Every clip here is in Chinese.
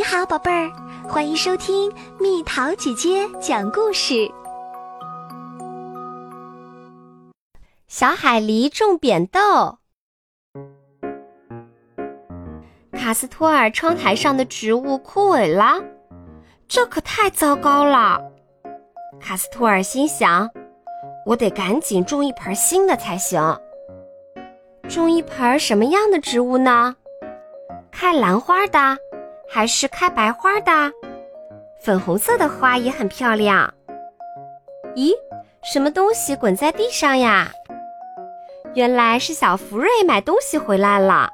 你好，宝贝儿，欢迎收听蜜桃姐姐讲故事。小海狸种扁豆。卡斯托尔窗台上的植物枯萎了，这可太糟糕了。卡斯托尔心想：“我得赶紧种一盆新的才行。种一盆什么样的植物呢？开兰花的，还是开白花的？粉红色的花也很漂亮。咦，什么东西滚在地上呀？原来是小福瑞买东西回来了。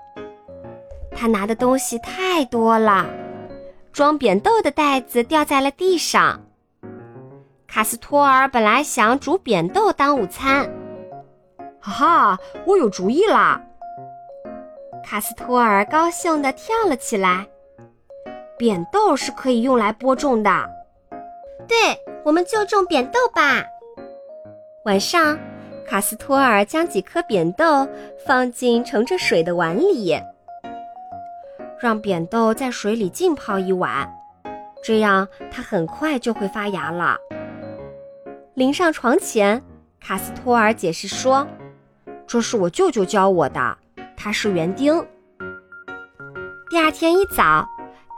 他拿的东西太多了，装扁豆的袋子掉在了地上。卡斯托尔本来想煮扁豆当午餐，哈哈，我有主意啦！卡斯托尔高兴地跳了起来。扁豆是可以用来播种的，对，我们就种扁豆吧。晚上，卡斯托尔将几颗扁豆放进盛着水的碗里，让扁豆在水里浸泡一晚，这样它很快就会发芽了。临上床前，卡斯托尔解释说：“这是我舅舅教我的，他是园丁。”第二天一早，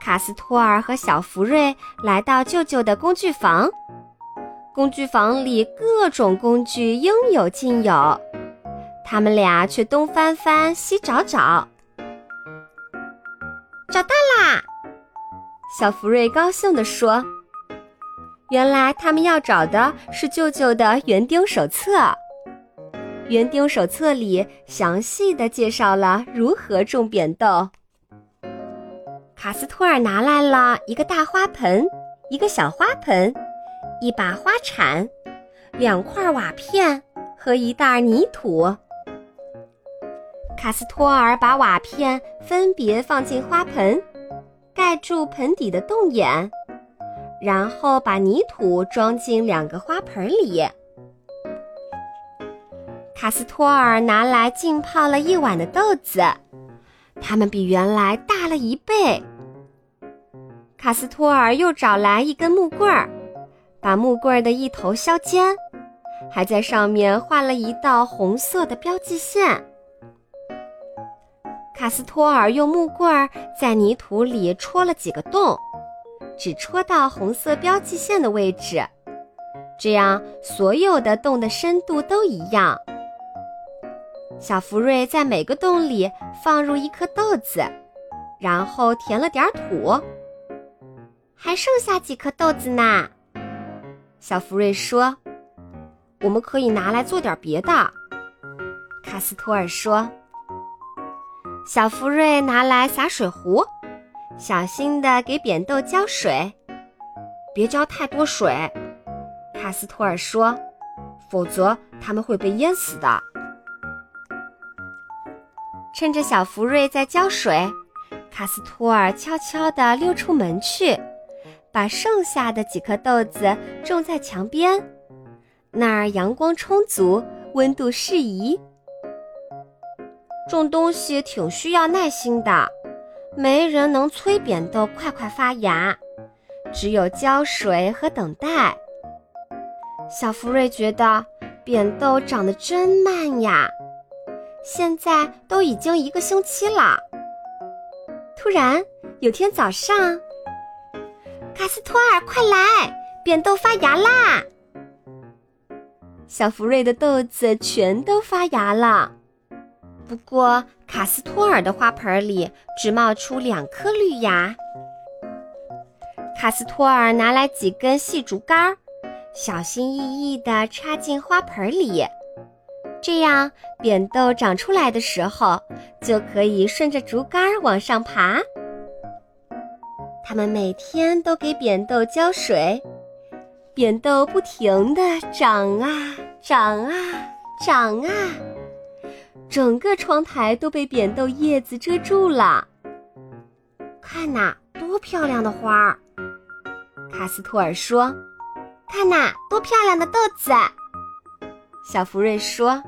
卡斯托尔和小福瑞来到舅舅的工具房。工具房里各种工具应有尽有，他们俩却东翻翻西找找。找到啦！小福瑞高兴地说。原来他们要找的是舅舅的园丁手册。园丁手册里详细的介绍了如何种扁豆。卡斯托尔拿来了一个大花盆，一个小花盆，一把花铲，两块瓦片和一袋泥土。卡斯托尔把瓦片分别放进花盆，盖住盆底的洞眼。然后把泥土装进两个花盆里。卡斯托尔拿来浸泡了一晚的豆子，它们比原来大了一倍。卡斯托尔又找来一根木棍儿，把木棍儿的一头削尖，还在上面画了一道红色的标记线。卡斯托尔用木棍儿在泥土里戳了几个洞。只戳到红色标记线的位置，这样所有的洞的深度都一样。小福瑞在每个洞里放入一颗豆子，然后填了点土。还剩下几颗豆子呢？小福瑞说：“我们可以拿来做点别的。”卡斯托尔说：“小福瑞拿来洒水壶。”小心地给扁豆浇水，别浇太多水，卡斯托尔说，否则它们会被淹死的。趁着小福瑞在浇水，卡斯托尔悄悄地溜出门去，把剩下的几颗豆子种在墙边，那儿阳光充足，温度适宜。种东西挺需要耐心的。没人能催扁豆快快发芽，只有浇水和等待。小福瑞觉得扁豆长得真慢呀，现在都已经一个星期了。突然有天早上，卡斯托尔，快来，扁豆发芽啦！小福瑞的豆子全都发芽了。不过，卡斯托尔的花盆里只冒出两颗绿芽。卡斯托尔拿来几根细竹竿，小心翼翼地插进花盆里，这样扁豆长出来的时候就可以顺着竹竿往上爬。他们每天都给扁豆浇水，扁豆不停地长啊长啊长啊。整个窗台都被扁豆叶子遮住了。看呐，多漂亮的花儿！卡斯托尔说：“看呐，多漂亮的豆子！”小福瑞说。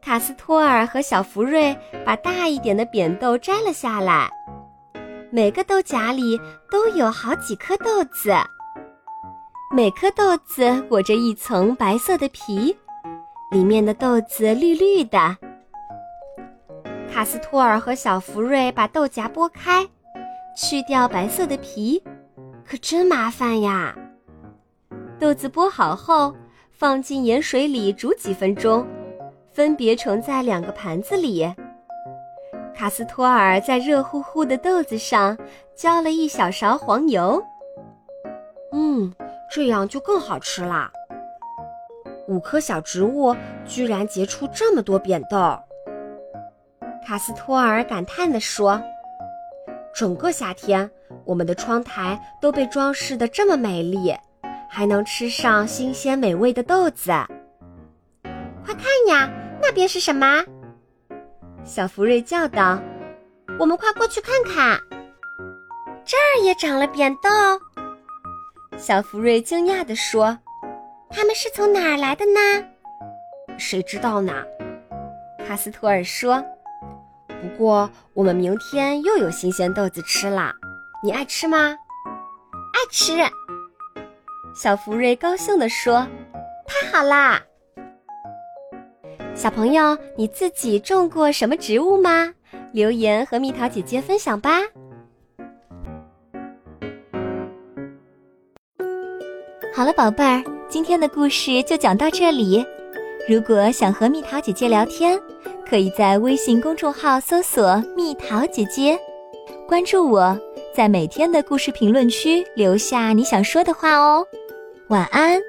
卡斯托尔和小福瑞把大一点的扁豆摘了下来，每个豆荚里都有好几颗豆子，每颗豆子裹着一层白色的皮，里面的豆子绿绿的。卡斯托尔和小福瑞把豆荚剥开，去掉白色的皮，可真麻烦呀。豆子剥好后，放进盐水里煮几分钟，分别盛在两个盘子里。卡斯托尔在热乎乎的豆子上浇了一小勺黄油。嗯，这样就更好吃啦。五棵小植物居然结出这么多扁豆。卡斯托尔感叹地说：“整个夏天，我们的窗台都被装饰得这么美丽，还能吃上新鲜美味的豆子。快看呀，那边是什么？”小福瑞叫道：“我们快过去看看，这儿也长了扁豆。”小福瑞惊讶地说：“它们是从哪儿来的呢？”“谁知道呢？”卡斯托尔说。不过，我们明天又有新鲜豆子吃啦，你爱吃吗？爱吃。小福瑞高兴地说：“太好啦！”小朋友，你自己种过什么植物吗？留言和蜜桃姐姐分享吧。好了，宝贝儿，今天的故事就讲到这里。如果想和蜜桃姐姐聊天，可以在微信公众号搜索“蜜桃姐姐”，关注我，在每天的故事评论区留下你想说的话哦。晚安。